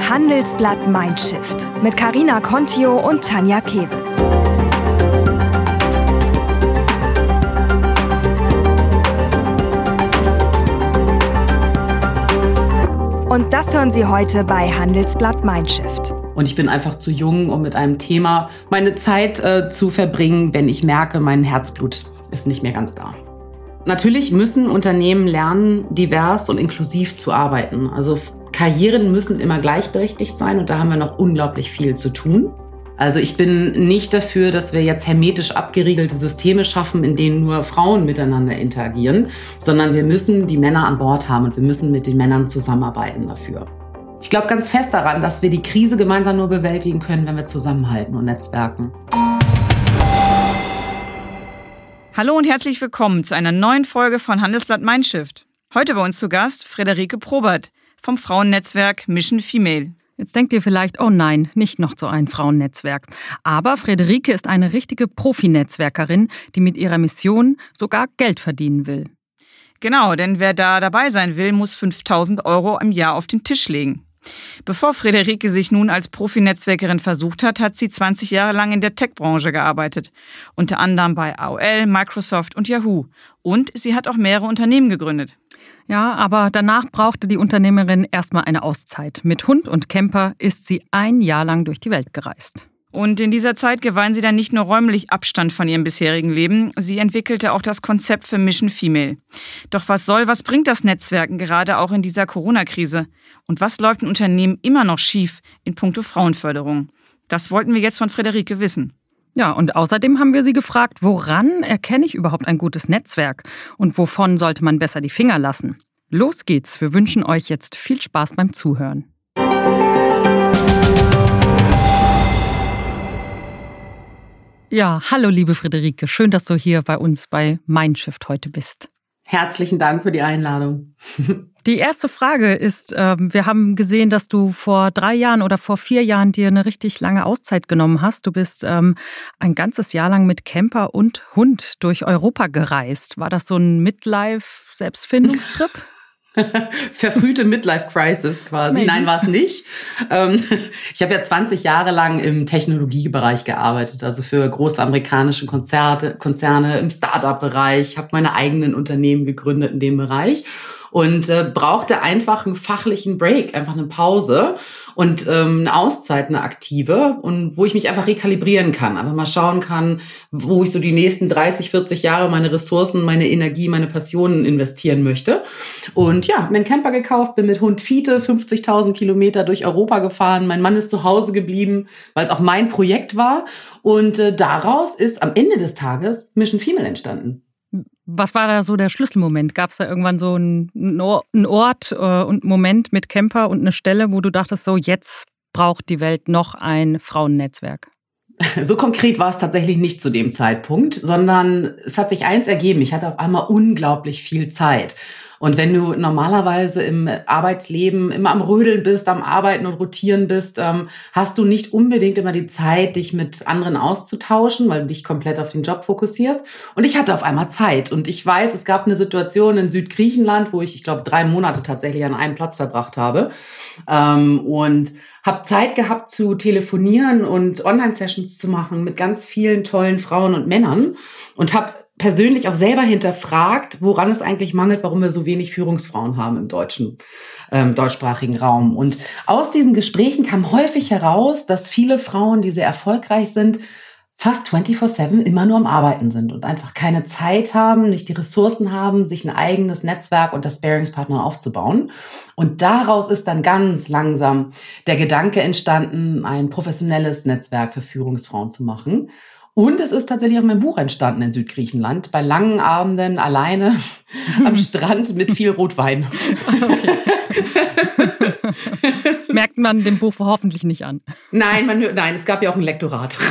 Handelsblatt Mindshift mit Karina Contio und Tanja Keves. Und das hören Sie heute bei Handelsblatt Mindshift. Und ich bin einfach zu jung, um mit einem Thema meine Zeit äh, zu verbringen, wenn ich merke, mein Herzblut ist nicht mehr ganz da. Natürlich müssen Unternehmen lernen, divers und inklusiv zu arbeiten. Also Karrieren müssen immer gleichberechtigt sein und da haben wir noch unglaublich viel zu tun. Also ich bin nicht dafür, dass wir jetzt hermetisch abgeriegelte Systeme schaffen, in denen nur Frauen miteinander interagieren, sondern wir müssen die Männer an Bord haben und wir müssen mit den Männern zusammenarbeiten dafür. Ich glaube ganz fest daran, dass wir die Krise gemeinsam nur bewältigen können, wenn wir zusammenhalten und netzwerken. Hallo und herzlich willkommen zu einer neuen Folge von Handelsblatt Mindshift. Heute bei uns zu Gast Frederike Probert vom Frauennetzwerk Mission Female. Jetzt denkt ihr vielleicht, oh nein, nicht noch so ein Frauennetzwerk. Aber Frederike ist eine richtige Profinetzwerkerin, die mit ihrer Mission sogar Geld verdienen will. Genau, denn wer da dabei sein will, muss 5000 Euro im Jahr auf den Tisch legen. Bevor Friederike sich nun als Profinetzwerkerin versucht hat, hat sie 20 Jahre lang in der Tech-Branche gearbeitet. Unter anderem bei AOL, Microsoft und Yahoo. Und sie hat auch mehrere Unternehmen gegründet. Ja, aber danach brauchte die Unternehmerin erstmal eine Auszeit. Mit Hund und Camper ist sie ein Jahr lang durch die Welt gereist. Und in dieser Zeit gewann sie dann nicht nur räumlich Abstand von ihrem bisherigen Leben, sie entwickelte auch das Konzept für Mission Female. Doch was soll, was bringt das Netzwerken gerade auch in dieser Corona-Krise? Und was läuft in Unternehmen immer noch schief in puncto Frauenförderung? Das wollten wir jetzt von Friederike wissen. Ja, und außerdem haben wir sie gefragt, woran erkenne ich überhaupt ein gutes Netzwerk und wovon sollte man besser die Finger lassen? Los geht's, wir wünschen euch jetzt viel Spaß beim Zuhören. Ja, hallo liebe Friederike, schön, dass du hier bei uns bei Mindshift heute bist. Herzlichen Dank für die Einladung. Die erste Frage ist, ähm, wir haben gesehen, dass du vor drei Jahren oder vor vier Jahren dir eine richtig lange Auszeit genommen hast. Du bist ähm, ein ganzes Jahr lang mit Camper und Hund durch Europa gereist. War das so ein Midlife-Selbstfindungstrip? Verfrühte Midlife-Crisis quasi. Maybe. Nein, war es nicht. Ähm, ich habe ja 20 Jahre lang im Technologiebereich gearbeitet, also für große amerikanische Konzerte, Konzerne im Startup-Bereich, habe meine eigenen Unternehmen gegründet in dem Bereich und äh, brauchte einfach einen fachlichen Break, einfach eine Pause und ähm, eine Auszeit, eine aktive und wo ich mich einfach rekalibrieren kann, einfach mal schauen kann, wo ich so die nächsten 30, 40 Jahre meine Ressourcen, meine Energie, meine Passionen investieren möchte. Und ja, mir einen Camper gekauft, bin mit Hund Fiete 50.000 Kilometer durch Europa gefahren. Mein Mann ist zu Hause geblieben, weil es auch mein Projekt war. Und äh, daraus ist am Ende des Tages Mission Female entstanden. Was war da so der Schlüsselmoment? Gab es da irgendwann so einen Ort äh, und Moment mit Camper und eine Stelle, wo du dachtest, so jetzt braucht die Welt noch ein Frauennetzwerk? So konkret war es tatsächlich nicht zu dem Zeitpunkt, sondern es hat sich eins ergeben. Ich hatte auf einmal unglaublich viel Zeit. Und wenn du normalerweise im Arbeitsleben immer am Rödeln bist, am Arbeiten und Rotieren bist, ähm, hast du nicht unbedingt immer die Zeit, dich mit anderen auszutauschen, weil du dich komplett auf den Job fokussierst. Und ich hatte auf einmal Zeit. Und ich weiß, es gab eine Situation in Südgriechenland, wo ich, ich glaube, drei Monate tatsächlich an einem Platz verbracht habe. Ähm, und habe Zeit gehabt zu telefonieren und Online-Sessions zu machen mit ganz vielen tollen Frauen und Männern und habe persönlich auch selber hinterfragt, woran es eigentlich mangelt, warum wir so wenig Führungsfrauen haben im deutschen, ähm, deutschsprachigen Raum. Und aus diesen Gesprächen kam häufig heraus, dass viele Frauen, die sehr erfolgreich sind, fast 24-7 immer nur am Arbeiten sind und einfach keine Zeit haben, nicht die Ressourcen haben, sich ein eigenes Netzwerk unter Sparingspartnern aufzubauen. Und daraus ist dann ganz langsam der Gedanke entstanden, ein professionelles Netzwerk für Führungsfrauen zu machen. Und es ist tatsächlich auch mein Buch entstanden in Südgriechenland, bei langen Abenden alleine am Strand mit viel Rotwein. Merkt man dem Buch hoffentlich nicht an. Nein, man, nein, es gab ja auch ein Lektorat.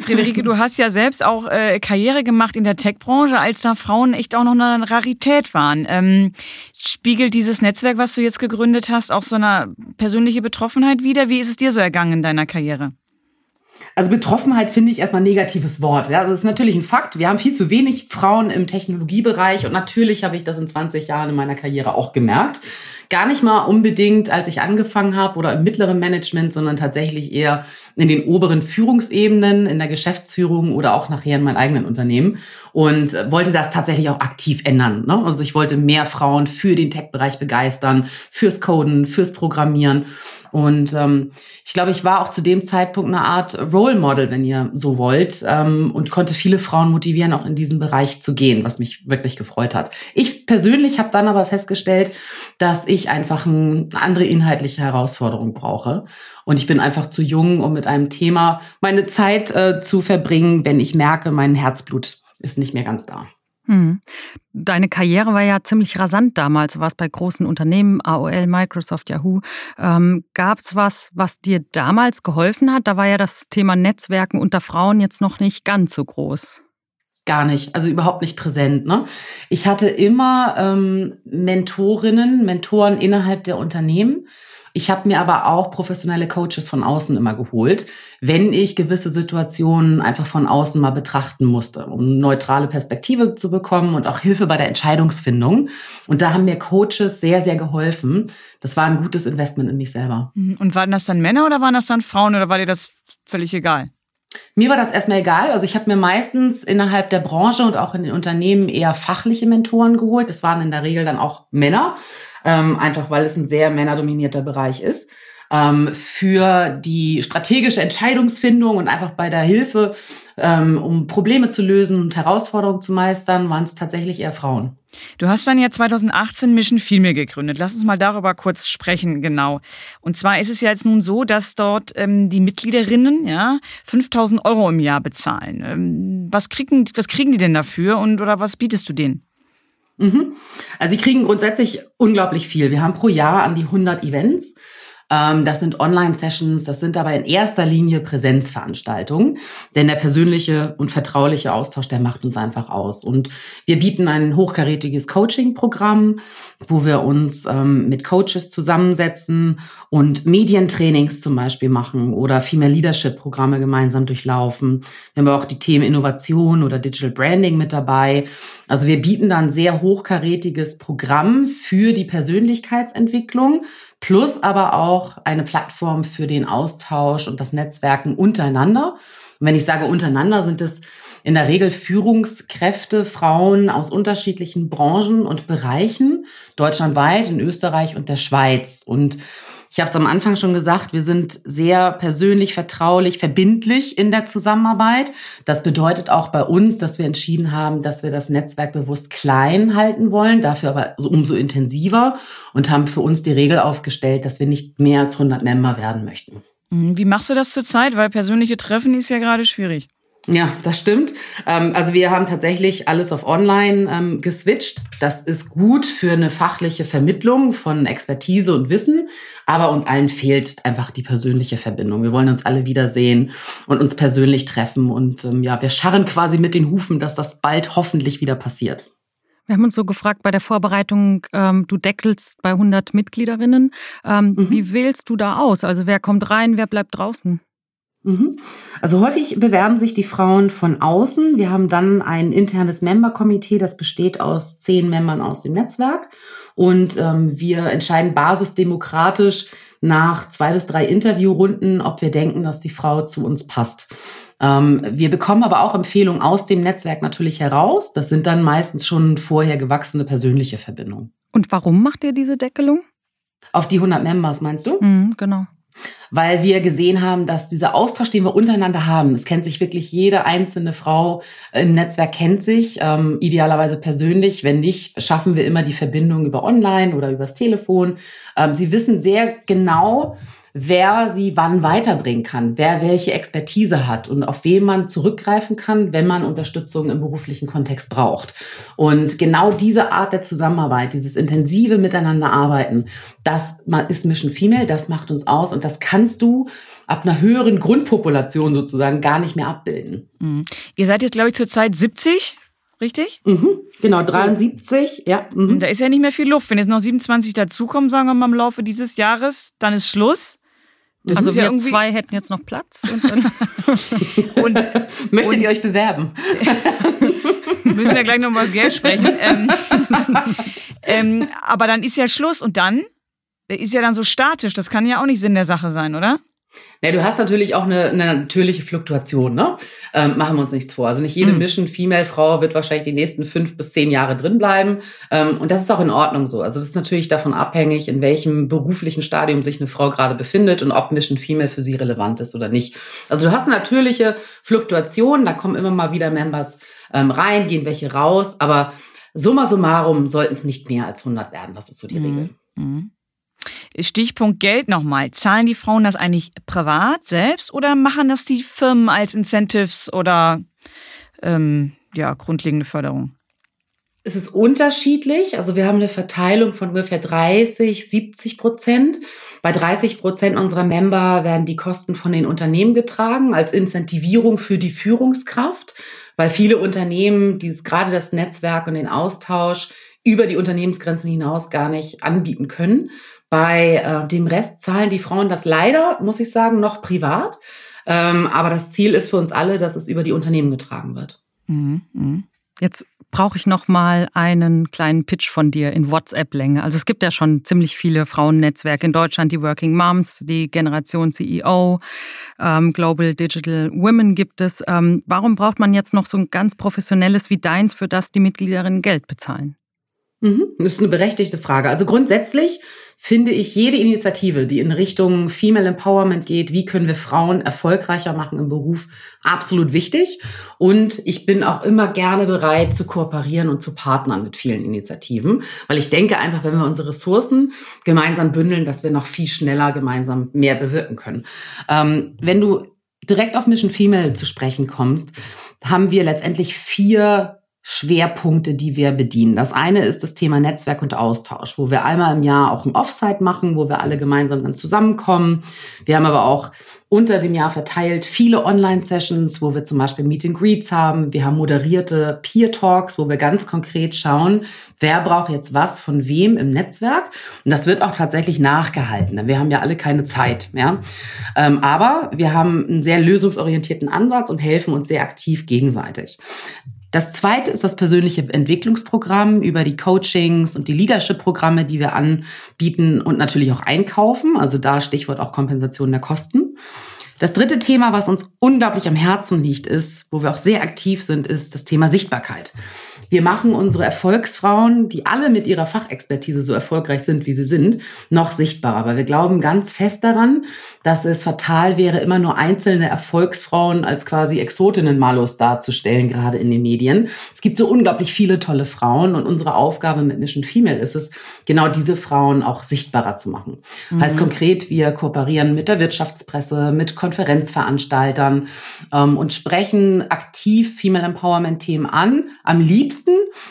Friederike, du hast ja selbst auch äh, Karriere gemacht in der Tech-Branche, als da Frauen echt auch noch eine Rarität waren. Ähm, spiegelt dieses Netzwerk, was du jetzt gegründet hast, auch so eine persönliche Betroffenheit wider? Wie ist es dir so ergangen in deiner Karriere? Also Betroffenheit finde ich erstmal ein negatives Wort. Ja, also das ist natürlich ein Fakt. Wir haben viel zu wenig Frauen im Technologiebereich und natürlich habe ich das in 20 Jahren in meiner Karriere auch gemerkt. Gar nicht mal unbedingt, als ich angefangen habe oder im mittleren Management, sondern tatsächlich eher in den oberen Führungsebenen, in der Geschäftsführung oder auch nachher in meinem eigenen Unternehmen und wollte das tatsächlich auch aktiv ändern. Ne? Also ich wollte mehr Frauen für den Tech-Bereich begeistern, fürs Coden, fürs Programmieren. Und ähm, ich glaube, ich war auch zu dem Zeitpunkt eine Art Role Model, wenn ihr so wollt, ähm, und konnte viele Frauen motivieren, auch in diesen Bereich zu gehen, was mich wirklich gefreut hat. Ich persönlich habe dann aber festgestellt, dass ich einfach eine andere inhaltliche Herausforderung brauche. Und ich bin einfach zu jung, um mit einem Thema meine Zeit äh, zu verbringen, wenn ich merke, mein Herzblut ist nicht mehr ganz da. Hm. Deine Karriere war ja ziemlich rasant damals. Du warst bei großen Unternehmen, AOL, Microsoft, Yahoo. Ähm, Gab es was, was dir damals geholfen hat? Da war ja das Thema Netzwerken unter Frauen jetzt noch nicht ganz so groß. Gar nicht, also überhaupt nicht präsent. Ne? Ich hatte immer ähm, Mentorinnen, Mentoren innerhalb der Unternehmen ich habe mir aber auch professionelle Coaches von außen immer geholt, wenn ich gewisse Situationen einfach von außen mal betrachten musste, um eine neutrale Perspektive zu bekommen und auch Hilfe bei der Entscheidungsfindung. Und da haben mir Coaches sehr, sehr geholfen. Das war ein gutes Investment in mich selber. Und waren das dann Männer oder waren das dann Frauen oder war dir das völlig egal? Mir war das erstmal egal. Also ich habe mir meistens innerhalb der Branche und auch in den Unternehmen eher fachliche Mentoren geholt. Das waren in der Regel dann auch Männer ähm, einfach weil es ein sehr männerdominierter Bereich ist. Ähm, für die strategische Entscheidungsfindung und einfach bei der Hilfe, ähm, um Probleme zu lösen und Herausforderungen zu meistern, waren es tatsächlich eher Frauen. Du hast dann ja 2018 Mission Female gegründet. Lass uns mal darüber kurz sprechen, genau. Und zwar ist es ja jetzt nun so, dass dort ähm, die Mitgliederinnen ja 5000 Euro im Jahr bezahlen. Ähm, was, kriegen, was kriegen die denn dafür und oder was bietest du denen? Mhm. Also sie kriegen grundsätzlich unglaublich viel. Wir haben pro Jahr an die 100 Events. Ähm, das sind Online-Sessions, das sind aber in erster Linie Präsenzveranstaltungen, denn der persönliche und vertrauliche Austausch, der macht uns einfach aus. Und wir bieten ein hochkarätiges Coaching-Programm, wo wir uns ähm, mit Coaches zusammensetzen und Medientrainings zum Beispiel machen oder Female Leadership-Programme gemeinsam durchlaufen. Wir haben auch die Themen Innovation oder Digital Branding mit dabei. Also wir bieten dann sehr hochkarätiges Programm für die Persönlichkeitsentwicklung plus aber auch eine Plattform für den Austausch und das Netzwerken untereinander. Und wenn ich sage untereinander, sind es in der Regel Führungskräfte, Frauen aus unterschiedlichen Branchen und Bereichen, deutschlandweit, in Österreich und der Schweiz. Und ich habe es am Anfang schon gesagt, wir sind sehr persönlich, vertraulich, verbindlich in der Zusammenarbeit. Das bedeutet auch bei uns, dass wir entschieden haben, dass wir das Netzwerk bewusst klein halten wollen, dafür aber umso intensiver und haben für uns die Regel aufgestellt, dass wir nicht mehr als 100 Member werden möchten. Mhm. Wie machst du das zurzeit? Weil persönliche Treffen ist ja gerade schwierig. Ja, das stimmt. Ähm, also wir haben tatsächlich alles auf Online ähm, geswitcht. Das ist gut für eine fachliche Vermittlung von Expertise und Wissen, aber uns allen fehlt einfach die persönliche Verbindung. Wir wollen uns alle wiedersehen und uns persönlich treffen und ähm, ja, wir scharren quasi mit den Hufen, dass das bald hoffentlich wieder passiert. Wir haben uns so gefragt bei der Vorbereitung, ähm, du deckelst bei 100 Mitgliederinnen. Ähm, mhm. Wie wählst du da aus? Also wer kommt rein, wer bleibt draußen? Mhm. Also häufig bewerben sich die Frauen von außen. Wir haben dann ein internes Member-Komitee, das besteht aus zehn Membern aus dem Netzwerk. Und ähm, wir entscheiden basisdemokratisch nach zwei bis drei Interviewrunden, ob wir denken, dass die Frau zu uns passt. Ähm, wir bekommen aber auch Empfehlungen aus dem Netzwerk natürlich heraus. Das sind dann meistens schon vorher gewachsene persönliche Verbindungen. Und warum macht ihr diese Deckelung? Auf die 100 Members, meinst du? Mhm, genau weil wir gesehen haben, dass dieser Austausch, den wir untereinander haben, es kennt sich wirklich jede einzelne Frau im Netzwerk kennt sich, ähm, idealerweise persönlich. Wenn nicht, schaffen wir immer die Verbindung über Online oder übers Telefon. Ähm, sie wissen sehr genau, wer sie wann weiterbringen kann, wer welche Expertise hat und auf wen man zurückgreifen kann, wenn man Unterstützung im beruflichen Kontext braucht. Und genau diese Art der Zusammenarbeit, dieses intensive Miteinander arbeiten, das ist Mission Female, das macht uns aus und das kannst du ab einer höheren Grundpopulation sozusagen gar nicht mehr abbilden. Mhm. Ihr seid jetzt, glaube ich, zurzeit 70 richtig? Mhm, genau, 73, so. ja. Mhm. Da ist ja nicht mehr viel Luft. Wenn jetzt noch 27 dazukommen, sagen wir mal im Laufe dieses Jahres, dann ist Schluss. Das also wir ja zwei hätten jetzt noch Platz. Und, und Möchtet und, ihr euch bewerben? müssen wir gleich noch mal das Geld sprechen. Ähm, ähm, aber dann ist ja Schluss und dann ist ja dann so statisch. Das kann ja auch nicht Sinn der Sache sein, oder? Ja, du hast natürlich auch eine, eine natürliche Fluktuation, ne? Ähm, machen wir uns nichts vor. Also nicht jede mhm. Mission Female Frau wird wahrscheinlich die nächsten fünf bis zehn Jahre drin bleiben. Ähm, und das ist auch in Ordnung so. Also das ist natürlich davon abhängig, in welchem beruflichen Stadium sich eine Frau gerade befindet und ob Mission Female für sie relevant ist oder nicht. Also du hast eine natürliche Fluktuation, da kommen immer mal wieder Members ähm, rein, gehen welche raus, aber summa summarum sollten es nicht mehr als 100 werden. Das ist so die mhm. Regel. Mhm. Stichpunkt Geld nochmal. Zahlen die Frauen das eigentlich privat selbst oder machen das die Firmen als Incentives oder ähm, ja, grundlegende Förderung? Es ist unterschiedlich. Also wir haben eine Verteilung von ungefähr 30, 70 Prozent. Bei 30 Prozent unserer Member werden die Kosten von den Unternehmen getragen als Incentivierung für die Führungskraft, weil viele Unternehmen dieses, gerade das Netzwerk und den Austausch über die Unternehmensgrenzen hinaus gar nicht anbieten können. Bei äh, dem Rest zahlen die Frauen das leider, muss ich sagen, noch privat. Ähm, aber das Ziel ist für uns alle, dass es über die Unternehmen getragen wird. Mhm, mh. Jetzt brauche ich noch mal einen kleinen Pitch von dir in WhatsApp-Länge. Also es gibt ja schon ziemlich viele Frauennetzwerke in Deutschland, die Working Moms, die Generation CEO, ähm, Global Digital Women gibt es. Ähm, warum braucht man jetzt noch so ein ganz professionelles wie deins, für das die Mitgliederinnen Geld bezahlen? Mhm, das ist eine berechtigte Frage. Also grundsätzlich finde ich jede Initiative, die in Richtung Female Empowerment geht, wie können wir Frauen erfolgreicher machen im Beruf, absolut wichtig. Und ich bin auch immer gerne bereit zu kooperieren und zu partnern mit vielen Initiativen, weil ich denke einfach, wenn wir unsere Ressourcen gemeinsam bündeln, dass wir noch viel schneller gemeinsam mehr bewirken können. Ähm, wenn du direkt auf Mission Female zu sprechen kommst, haben wir letztendlich vier Schwerpunkte, die wir bedienen. Das eine ist das Thema Netzwerk und Austausch, wo wir einmal im Jahr auch ein Offsite machen, wo wir alle gemeinsam dann zusammenkommen. Wir haben aber auch unter dem Jahr verteilt viele Online-Sessions, wo wir zum Beispiel Meet and Greets haben. Wir haben moderierte Peer-Talks, wo wir ganz konkret schauen, wer braucht jetzt was von wem im Netzwerk. Und das wird auch tatsächlich nachgehalten. Wir haben ja alle keine Zeit mehr. Ähm, aber wir haben einen sehr lösungsorientierten Ansatz und helfen uns sehr aktiv gegenseitig. Das zweite ist das persönliche Entwicklungsprogramm über die Coachings und die Leadership-Programme, die wir anbieten und natürlich auch einkaufen. Also da Stichwort auch Kompensation der Kosten. Das dritte Thema, was uns unglaublich am Herzen liegt, ist, wo wir auch sehr aktiv sind, ist das Thema Sichtbarkeit. Wir machen unsere Erfolgsfrauen, die alle mit ihrer Fachexpertise so erfolgreich sind, wie sie sind, noch sichtbarer. Weil wir glauben ganz fest daran, dass es fatal wäre, immer nur einzelne Erfolgsfrauen als quasi Exotinnen-Malus darzustellen, gerade in den Medien. Es gibt so unglaublich viele tolle Frauen und unsere Aufgabe mit Mission Female ist es, genau diese Frauen auch sichtbarer zu machen. Mhm. Heißt konkret, wir kooperieren mit der Wirtschaftspresse, mit Konferenzveranstaltern ähm, und sprechen aktiv Female Empowerment-Themen an. Am liebsten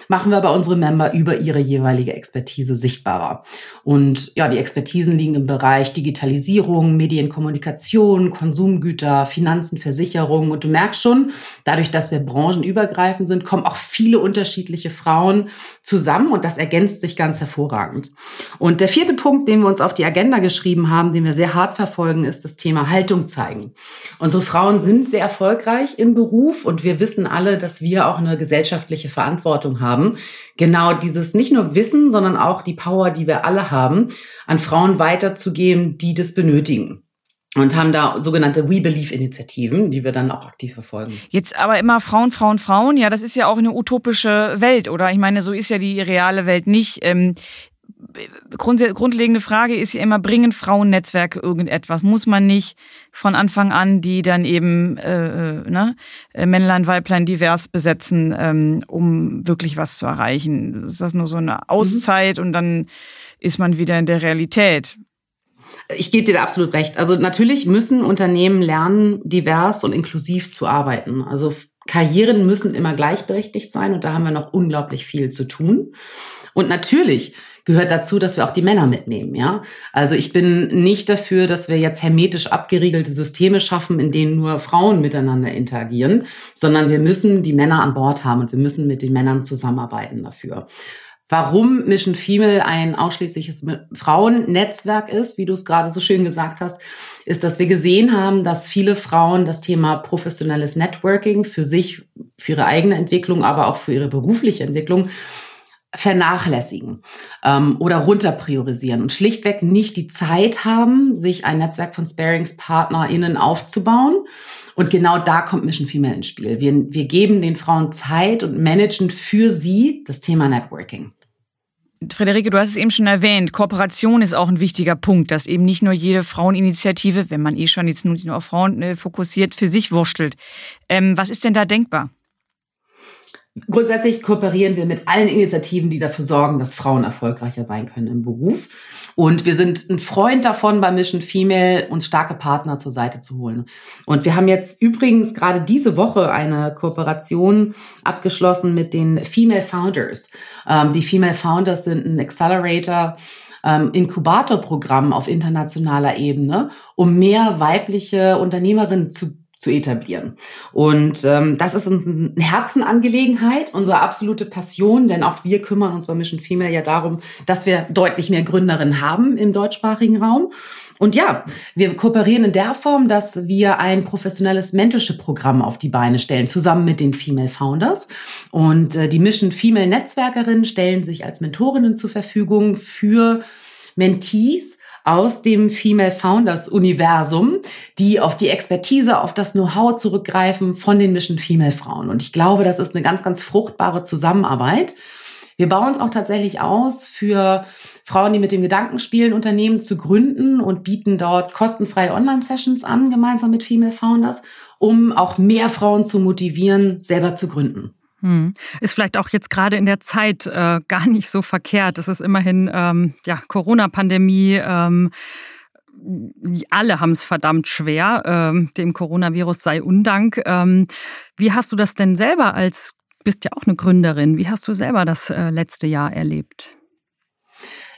machen wir aber unsere Member über ihre jeweilige Expertise sichtbarer. Und ja, die Expertisen liegen im Bereich Digitalisierung, Medien Medien, Kommunikation, Konsumgüter, Finanzen, Versicherungen. Und du merkst schon, dadurch, dass wir branchenübergreifend sind, kommen auch viele unterschiedliche Frauen zusammen und das ergänzt sich ganz hervorragend. Und der vierte Punkt, den wir uns auf die Agenda geschrieben haben, den wir sehr hart verfolgen, ist das Thema Haltung zeigen. Unsere Frauen sind sehr erfolgreich im Beruf und wir wissen alle, dass wir auch eine gesellschaftliche Verantwortung haben, genau dieses nicht nur Wissen, sondern auch die Power, die wir alle haben, an Frauen weiterzugeben, die das benötigen und haben da sogenannte We Believe Initiativen, die wir dann auch aktiv verfolgen. Jetzt aber immer Frauen, Frauen, Frauen. Ja, das ist ja auch eine utopische Welt, oder? Ich meine, so ist ja die reale Welt nicht. Ähm, grundlegende Frage ist ja immer, bringen Frauennetzwerke irgendetwas? Muss man nicht von Anfang an die dann eben äh, äh ne, äh, Männlein, Weiblein divers besetzen, ähm, um wirklich was zu erreichen? Ist das nur so eine mhm. Auszeit mhm. und dann ist man wieder in der Realität? Ich gebe dir da absolut recht. Also natürlich müssen Unternehmen lernen, divers und inklusiv zu arbeiten. Also Karrieren müssen immer gleichberechtigt sein und da haben wir noch unglaublich viel zu tun. Und natürlich gehört dazu, dass wir auch die Männer mitnehmen, ja. Also ich bin nicht dafür, dass wir jetzt hermetisch abgeriegelte Systeme schaffen, in denen nur Frauen miteinander interagieren, sondern wir müssen die Männer an Bord haben und wir müssen mit den Männern zusammenarbeiten dafür. warum Mission Female ein ausschließliches Frauennetzwerk ist, wie du es gerade so schön gesagt hast, ist, dass wir gesehen haben, dass viele Frauen das Thema professionelles Networking für sich, für ihre eigene Entwicklung, aber auch für ihre berufliche Entwicklung vernachlässigen ähm, oder runterpriorisieren und schlichtweg nicht die Zeit haben, sich ein Netzwerk von SparingspartnerInnen aufzubauen. Und genau da kommt Mission Female ins Spiel. Wir, wir geben den Frauen Zeit und managen für sie das Thema Networking. Frederike, du hast es eben schon erwähnt, Kooperation ist auch ein wichtiger Punkt, dass eben nicht nur jede Fraueninitiative, wenn man eh schon jetzt nur auf Frauen äh, fokussiert, für sich wurschtelt. Ähm, was ist denn da denkbar? Grundsätzlich kooperieren wir mit allen Initiativen, die dafür sorgen, dass Frauen erfolgreicher sein können im Beruf. Und wir sind ein Freund davon, bei Mission Female uns starke Partner zur Seite zu holen. Und wir haben jetzt übrigens gerade diese Woche eine Kooperation abgeschlossen mit den Female Founders. Ähm, die Female Founders sind ein Accelerator, ähm, Inkubatorprogramm auf internationaler Ebene, um mehr weibliche Unternehmerinnen zu zu etablieren. Und ähm, das ist uns eine Herzenangelegenheit, unsere absolute Passion, denn auch wir kümmern uns bei Mission Female ja darum, dass wir deutlich mehr Gründerinnen haben im deutschsprachigen Raum. Und ja, wir kooperieren in der Form, dass wir ein professionelles Mentorship-Programm auf die Beine stellen, zusammen mit den Female Founders. Und äh, die Mission Female Netzwerkerinnen stellen sich als Mentorinnen zur Verfügung für Mentees, aus dem Female Founders Universum, die auf die Expertise, auf das Know-how zurückgreifen von den Mission Female Frauen. Und ich glaube, das ist eine ganz, ganz fruchtbare Zusammenarbeit. Wir bauen uns auch tatsächlich aus für Frauen, die mit dem Gedanken spielen, Unternehmen zu gründen und bieten dort kostenfreie Online-Sessions an, gemeinsam mit Female Founders, um auch mehr Frauen zu motivieren, selber zu gründen. Hm. Ist vielleicht auch jetzt gerade in der Zeit äh, gar nicht so verkehrt. Es ist immerhin ähm, ja Corona-Pandemie. Ähm, alle haben es verdammt schwer. Ähm, dem Coronavirus sei Undank. Ähm, wie hast du das denn selber als bist ja auch eine Gründerin? Wie hast du selber das äh, letzte Jahr erlebt?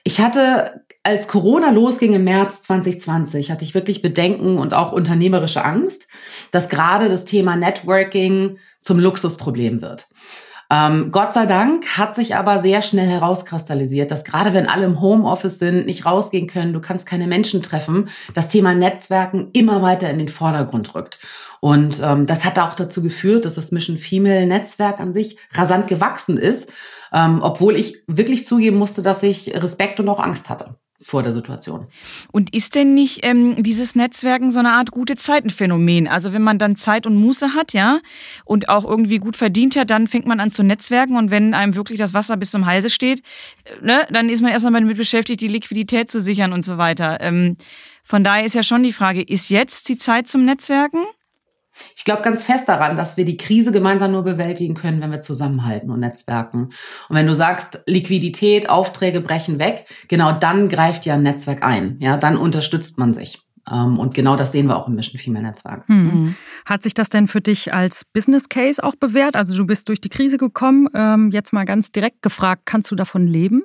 Ich hatte als Corona losging im März 2020, hatte ich wirklich Bedenken und auch unternehmerische Angst, dass gerade das Thema Networking zum Luxusproblem wird. Ähm, Gott sei Dank hat sich aber sehr schnell herauskristallisiert, dass gerade wenn alle im Homeoffice sind, nicht rausgehen können, du kannst keine Menschen treffen, das Thema Netzwerken immer weiter in den Vordergrund rückt. Und ähm, das hat auch dazu geführt, dass das Mission Female Netzwerk an sich rasant gewachsen ist, ähm, obwohl ich wirklich zugeben musste, dass ich Respekt und auch Angst hatte vor der Situation. Und ist denn nicht ähm, dieses Netzwerken so eine Art gute Zeitenphänomen? Also wenn man dann Zeit und Muße hat, ja, und auch irgendwie gut verdient hat, dann fängt man an zu netzwerken und wenn einem wirklich das Wasser bis zum Halse steht, äh, ne, dann ist man erstmal damit beschäftigt, die Liquidität zu sichern und so weiter. Ähm, von daher ist ja schon die Frage, ist jetzt die Zeit zum Netzwerken? Ich glaube ganz fest daran, dass wir die Krise gemeinsam nur bewältigen können, wenn wir zusammenhalten und netzwerken. Und wenn du sagst, Liquidität, Aufträge brechen weg, genau dann greift ja ein Netzwerk ein. Ja, dann unterstützt man sich. Ähm, und genau das sehen wir auch im Mission Female Netzwerk. Mhm. Hat sich das denn für dich als Business Case auch bewährt? Also du bist durch die Krise gekommen. Ähm, jetzt mal ganz direkt gefragt, kannst du davon leben?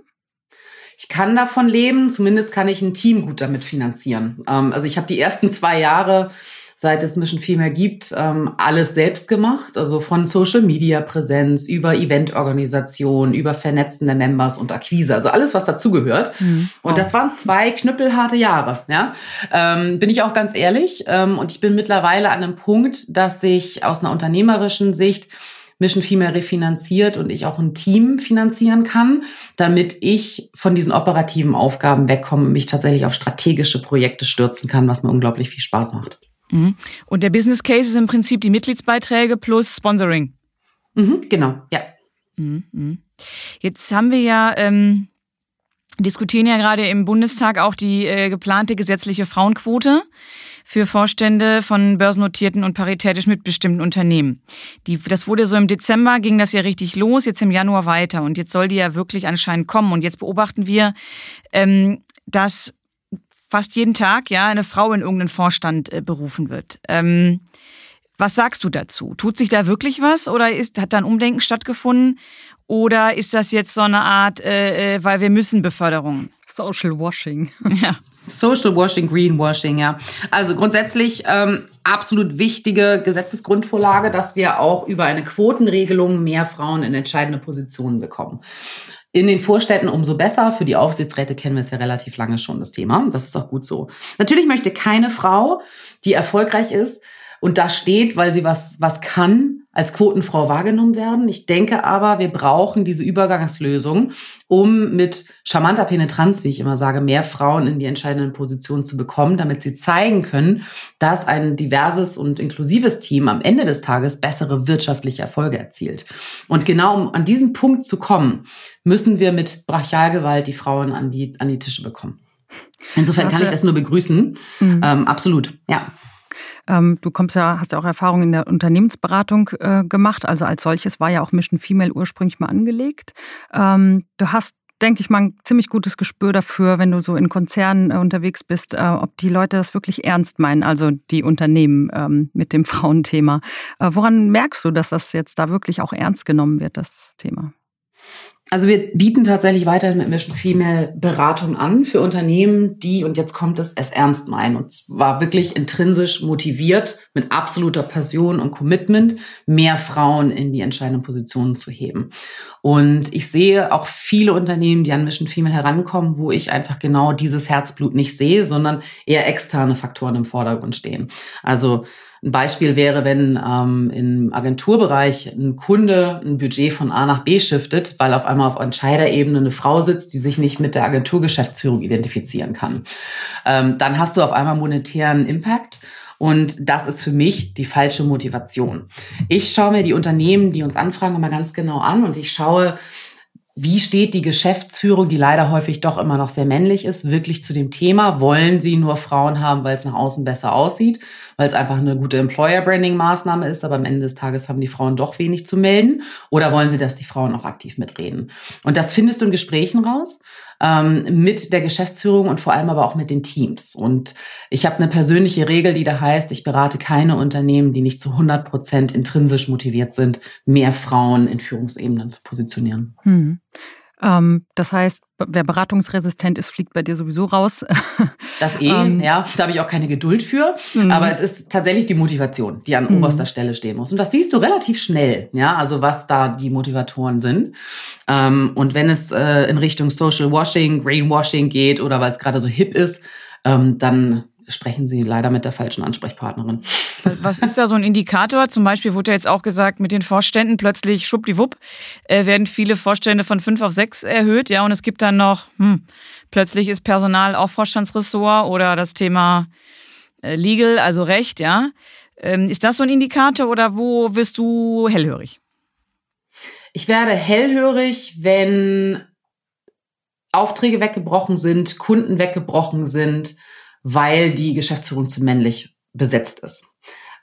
Ich kann davon leben, zumindest kann ich ein Team gut damit finanzieren. Ähm, also ich habe die ersten zwei Jahre seit es Mission Female gibt, ähm, alles selbst gemacht. Also von Social Media Präsenz über Eventorganisation, über Vernetzen der Members und Akquise. Also alles, was dazugehört. Mhm. Und das waren zwei knüppelharte Jahre. Ja? Ähm, bin ich auch ganz ehrlich. Ähm, und ich bin mittlerweile an einem Punkt, dass ich aus einer unternehmerischen Sicht Mission Female refinanziert und ich auch ein Team finanzieren kann, damit ich von diesen operativen Aufgaben wegkomme und mich tatsächlich auf strategische Projekte stürzen kann, was mir unglaublich viel Spaß macht. Mhm. Und der Business Case ist im Prinzip die Mitgliedsbeiträge plus Sponsoring. Mhm, genau, ja. Mhm, mhm. Jetzt haben wir ja, ähm, diskutieren ja gerade im Bundestag auch die äh, geplante gesetzliche Frauenquote für Vorstände von börsennotierten und paritätisch mitbestimmten Unternehmen. Die, das wurde so im Dezember, ging das ja richtig los, jetzt im Januar weiter und jetzt soll die ja wirklich anscheinend kommen. Und jetzt beobachten wir, ähm, dass fast jeden Tag ja eine Frau in irgendeinen Vorstand äh, berufen wird. Ähm, was sagst du dazu? Tut sich da wirklich was oder ist, hat da ein Umdenken stattgefunden? Oder ist das jetzt so eine Art, äh, äh weil wir müssen Beförderung? Social Washing. Ja. Social Washing, Greenwashing, ja. Also grundsätzlich ähm, absolut wichtige Gesetzesgrundvorlage, dass wir auch über eine Quotenregelung mehr Frauen in entscheidende Positionen bekommen. In den Vorstädten umso besser. Für die Aufsichtsräte kennen wir es ja relativ lange schon, das Thema. Das ist auch gut so. Natürlich möchte keine Frau, die erfolgreich ist und da steht, weil sie was, was kann, als Quotenfrau wahrgenommen werden. Ich denke aber, wir brauchen diese Übergangslösung, um mit charmanter Penetranz, wie ich immer sage, mehr Frauen in die entscheidenden Positionen zu bekommen, damit sie zeigen können, dass ein diverses und inklusives Team am Ende des Tages bessere wirtschaftliche Erfolge erzielt. Und genau um an diesen Punkt zu kommen, müssen wir mit Brachialgewalt die Frauen an die, an die Tische bekommen. Insofern kann ich das nur begrüßen. Mhm. Ähm, absolut, ja. Ähm, du kommst ja, hast ja auch Erfahrung in der Unternehmensberatung äh, gemacht. Also als solches war ja auch Mission Female ursprünglich mal angelegt. Ähm, du hast denke ich mal, ein ziemlich gutes Gespür dafür, wenn du so in Konzernen äh, unterwegs bist, äh, ob die Leute das wirklich ernst meinen, also die Unternehmen ähm, mit dem Frauenthema. Äh, woran merkst du, dass das jetzt da wirklich auch ernst genommen wird, das Thema? Also wir bieten tatsächlich weiterhin mit Mission Female Beratung an für Unternehmen, die, und jetzt kommt es, es ernst meinen. Und zwar wirklich intrinsisch motiviert, mit absoluter Passion und Commitment, mehr Frauen in die entscheidenden Positionen zu heben. Und ich sehe auch viele Unternehmen, die an Mission Female herankommen, wo ich einfach genau dieses Herzblut nicht sehe, sondern eher externe Faktoren im Vordergrund stehen. Also ein Beispiel wäre, wenn ähm, im Agenturbereich ein Kunde ein Budget von A nach B shiftet, weil auf einmal auf Entscheiderebene eine Frau sitzt, die sich nicht mit der Agenturgeschäftsführung identifizieren kann. Ähm, dann hast du auf einmal monetären Impact. Und das ist für mich die falsche Motivation. Ich schaue mir die Unternehmen, die uns anfragen, immer ganz genau an und ich schaue, wie steht die Geschäftsführung, die leider häufig doch immer noch sehr männlich ist, wirklich zu dem Thema? Wollen sie nur Frauen haben, weil es nach außen besser aussieht, weil es einfach eine gute Employer-Branding-Maßnahme ist, aber am Ende des Tages haben die Frauen doch wenig zu melden? Oder wollen sie, dass die Frauen auch aktiv mitreden? Und das findest du in Gesprächen raus ähm, mit der Geschäftsführung und vor allem aber auch mit den Teams. Und ich habe eine persönliche Regel, die da heißt, ich berate keine Unternehmen, die nicht zu 100 Prozent intrinsisch motiviert sind, mehr Frauen in Führungsebenen zu positionieren. Hm. Ähm, das heißt, wer beratungsresistent ist, fliegt bei dir sowieso raus. Das eh, ähm, ja, da habe ich auch keine Geduld für. Mhm. Aber es ist tatsächlich die Motivation, die an mhm. oberster Stelle stehen muss. Und das siehst du relativ schnell, ja, also was da die Motivatoren sind. Ähm, und wenn es äh, in Richtung Social Washing, Greenwashing geht oder weil es gerade so hip ist, ähm, dann sprechen Sie leider mit der falschen Ansprechpartnerin. Was ist da so ein Indikator? Zum Beispiel wurde ja jetzt auch gesagt, mit den Vorständen plötzlich schwuppdiwupp äh, werden viele Vorstände von fünf auf sechs erhöht, ja, und es gibt dann noch, hm, plötzlich ist Personal auch Vorstandsressort oder das Thema äh, Legal, also Recht, ja. Ähm, ist das so ein Indikator oder wo wirst du hellhörig? Ich werde hellhörig, wenn Aufträge weggebrochen sind, Kunden weggebrochen sind, weil die Geschäftsführung zu männlich besetzt ist.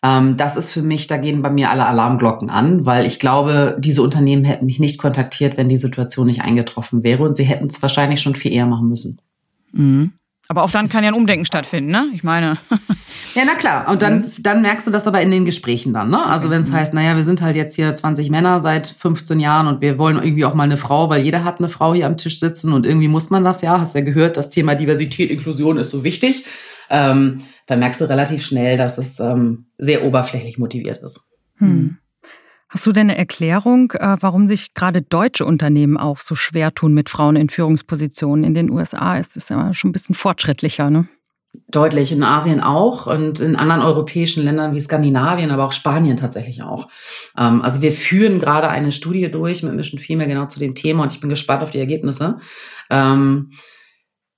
Ähm, das ist für mich, da gehen bei mir alle Alarmglocken an, weil ich glaube, diese Unternehmen hätten mich nicht kontaktiert, wenn die Situation nicht eingetroffen wäre und sie hätten es wahrscheinlich schon viel eher machen müssen. Mhm. Aber auch dann kann ja ein Umdenken stattfinden, ne? Ich meine. ja, na klar. Und dann, dann merkst du das aber in den Gesprächen dann, ne? Also wenn es mhm. heißt, naja, wir sind halt jetzt hier 20 Männer seit 15 Jahren und wir wollen irgendwie auch mal eine Frau, weil jeder hat eine Frau hier am Tisch sitzen und irgendwie muss man das ja. Hast ja gehört, das Thema Diversität, Inklusion ist so wichtig. Ähm, dann merkst du relativ schnell, dass es ähm, sehr oberflächlich motiviert ist. Hm. Hast du denn eine Erklärung, äh, warum sich gerade deutsche Unternehmen auch so schwer tun mit Frauen in Führungspositionen? In den USA ist es ja schon ein bisschen fortschrittlicher, ne? Deutlich, in Asien auch und in anderen europäischen Ländern wie Skandinavien, aber auch Spanien tatsächlich auch. Ähm, also wir führen gerade eine Studie durch mit Mission Female genau zu dem Thema und ich bin gespannt auf die Ergebnisse. Ähm,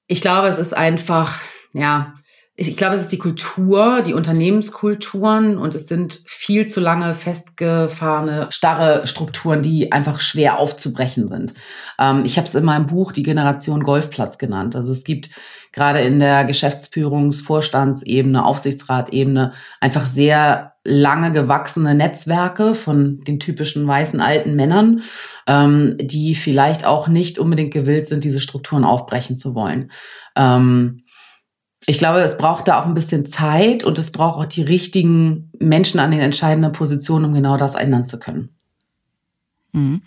ich glaube, es ist einfach, ja, ich glaube, es ist die Kultur, die Unternehmenskulturen und es sind viel zu lange festgefahrene, starre Strukturen, die einfach schwer aufzubrechen sind. Ähm, ich habe es in meinem Buch die Generation Golfplatz genannt. Also es gibt gerade in der Geschäftsführungs-, Vorstandsebene, Aufsichtsratebene einfach sehr lange gewachsene Netzwerke von den typischen weißen alten Männern, ähm, die vielleicht auch nicht unbedingt gewillt sind, diese Strukturen aufbrechen zu wollen. Ähm, ich glaube, es braucht da auch ein bisschen Zeit und es braucht auch die richtigen Menschen an den entscheidenden Positionen, um genau das ändern zu können. Mhm.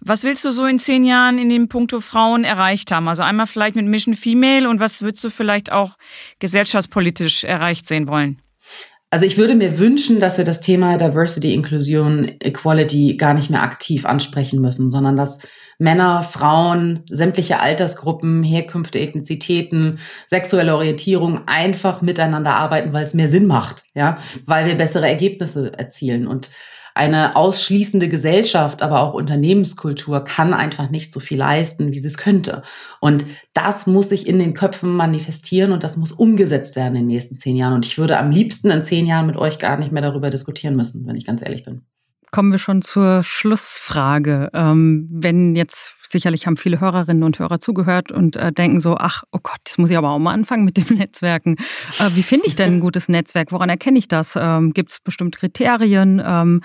Was willst du so in zehn Jahren in dem Punkto Frauen erreicht haben? Also einmal vielleicht mit Mission Female und was würdest du vielleicht auch gesellschaftspolitisch erreicht sehen wollen? Also ich würde mir wünschen, dass wir das Thema Diversity, Inklusion, Equality gar nicht mehr aktiv ansprechen müssen, sondern dass Männer, Frauen, sämtliche Altersgruppen, Herkünfte, Ethnizitäten, sexuelle Orientierung einfach miteinander arbeiten, weil es mehr Sinn macht, ja, weil wir bessere Ergebnisse erzielen und eine ausschließende Gesellschaft, aber auch Unternehmenskultur kann einfach nicht so viel leisten, wie sie es könnte. Und das muss sich in den Köpfen manifestieren und das muss umgesetzt werden in den nächsten zehn Jahren. Und ich würde am liebsten in zehn Jahren mit euch gar nicht mehr darüber diskutieren müssen, wenn ich ganz ehrlich bin kommen wir schon zur Schlussfrage. Ähm, wenn jetzt sicherlich haben viele Hörerinnen und Hörer zugehört und äh, denken so, ach, oh Gott, das muss ich aber auch mal anfangen mit dem Netzwerken. Äh, wie finde ich denn ein gutes Netzwerk? Woran erkenne ich das? Ähm, Gibt es bestimmte Kriterien? Ähm,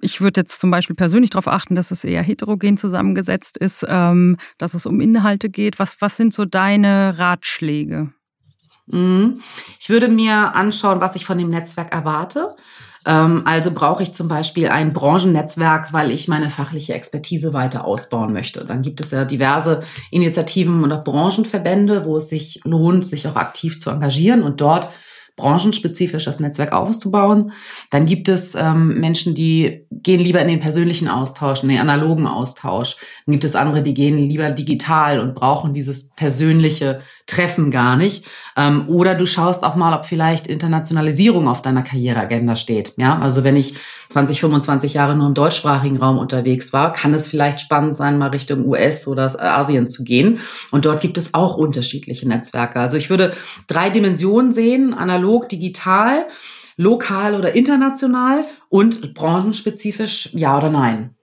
ich würde jetzt zum Beispiel persönlich darauf achten, dass es eher heterogen zusammengesetzt ist, ähm, dass es um Inhalte geht. Was, was sind so deine Ratschläge? Mhm. Ich würde mir anschauen, was ich von dem Netzwerk erwarte. Ähm, also brauche ich zum Beispiel ein Branchennetzwerk, weil ich meine fachliche Expertise weiter ausbauen möchte. Dann gibt es ja diverse Initiativen und auch Branchenverbände, wo es sich lohnt, sich auch aktiv zu engagieren und dort branchenspezifisch das Netzwerk aufzubauen. Dann gibt es ähm, Menschen, die gehen lieber in den persönlichen Austausch, in den analogen Austausch. Dann gibt es andere, die gehen lieber digital und brauchen dieses persönliche Treffen gar nicht. Ähm, oder du schaust auch mal, ob vielleicht Internationalisierung auf deiner Karriereagenda steht. Ja, also wenn ich 20, 25 Jahre nur im deutschsprachigen Raum unterwegs war, kann es vielleicht spannend sein, mal Richtung US oder Asien zu gehen. Und dort gibt es auch unterschiedliche Netzwerke. Also ich würde drei Dimensionen sehen, analog, digital, lokal oder international und branchenspezifisch ja oder nein.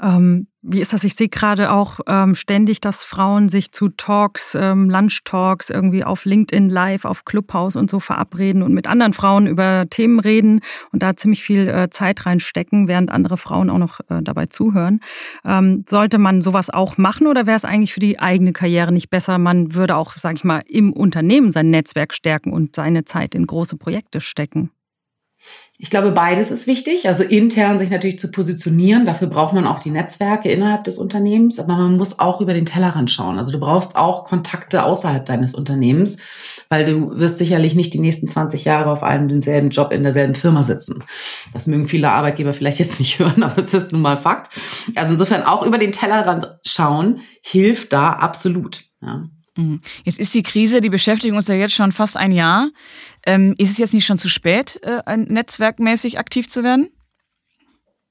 Ähm, wie ist das? Ich sehe gerade auch ähm, ständig, dass Frauen sich zu Talks, ähm, Lunch-Talks irgendwie auf LinkedIn Live, auf Clubhouse und so verabreden und mit anderen Frauen über Themen reden und da ziemlich viel äh, Zeit reinstecken, während andere Frauen auch noch äh, dabei zuhören. Ähm, sollte man sowas auch machen oder wäre es eigentlich für die eigene Karriere nicht besser? Man würde auch, sage ich mal, im Unternehmen sein Netzwerk stärken und seine Zeit in große Projekte stecken. Ich glaube, beides ist wichtig. Also intern sich natürlich zu positionieren. Dafür braucht man auch die Netzwerke innerhalb des Unternehmens. Aber man muss auch über den Tellerrand schauen. Also du brauchst auch Kontakte außerhalb deines Unternehmens, weil du wirst sicherlich nicht die nächsten 20 Jahre auf einem denselben Job in derselben Firma sitzen. Das mögen viele Arbeitgeber vielleicht jetzt nicht hören, aber es ist nun mal Fakt. Also insofern auch über den Tellerrand schauen hilft da absolut. Ja. Mhm. Jetzt ist die Krise, die beschäftigt uns ja jetzt schon fast ein Jahr. Ähm, ist es jetzt nicht schon zu spät, äh, netzwerkmäßig aktiv zu werden?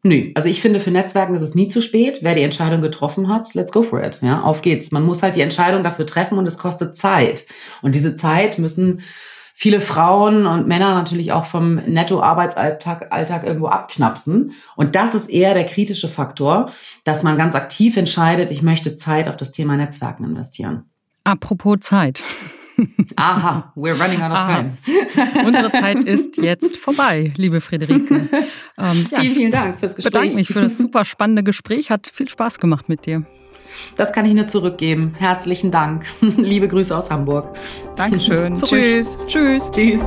Nö, also ich finde, für Netzwerken ist es nie zu spät. Wer die Entscheidung getroffen hat, let's go for it. Ja, auf geht's. Man muss halt die Entscheidung dafür treffen und es kostet Zeit. Und diese Zeit müssen viele Frauen und Männer natürlich auch vom Netto-Arbeitsalltag Alltag irgendwo abknapsen. Und das ist eher der kritische Faktor, dass man ganz aktiv entscheidet, ich möchte Zeit auf das Thema Netzwerken investieren. Apropos Zeit. Aha, we're running out of Aha. time. Unsere Zeit ist jetzt vorbei, liebe Friederike. Ähm, ja, vielen, vielen Dank fürs Gespräch. Ich bedanke mich für das super spannende Gespräch. Hat viel Spaß gemacht mit dir. Das kann ich nur zurückgeben. Herzlichen Dank. Liebe Grüße aus Hamburg. Dankeschön. Tschüss. Tschüss. Tschüss.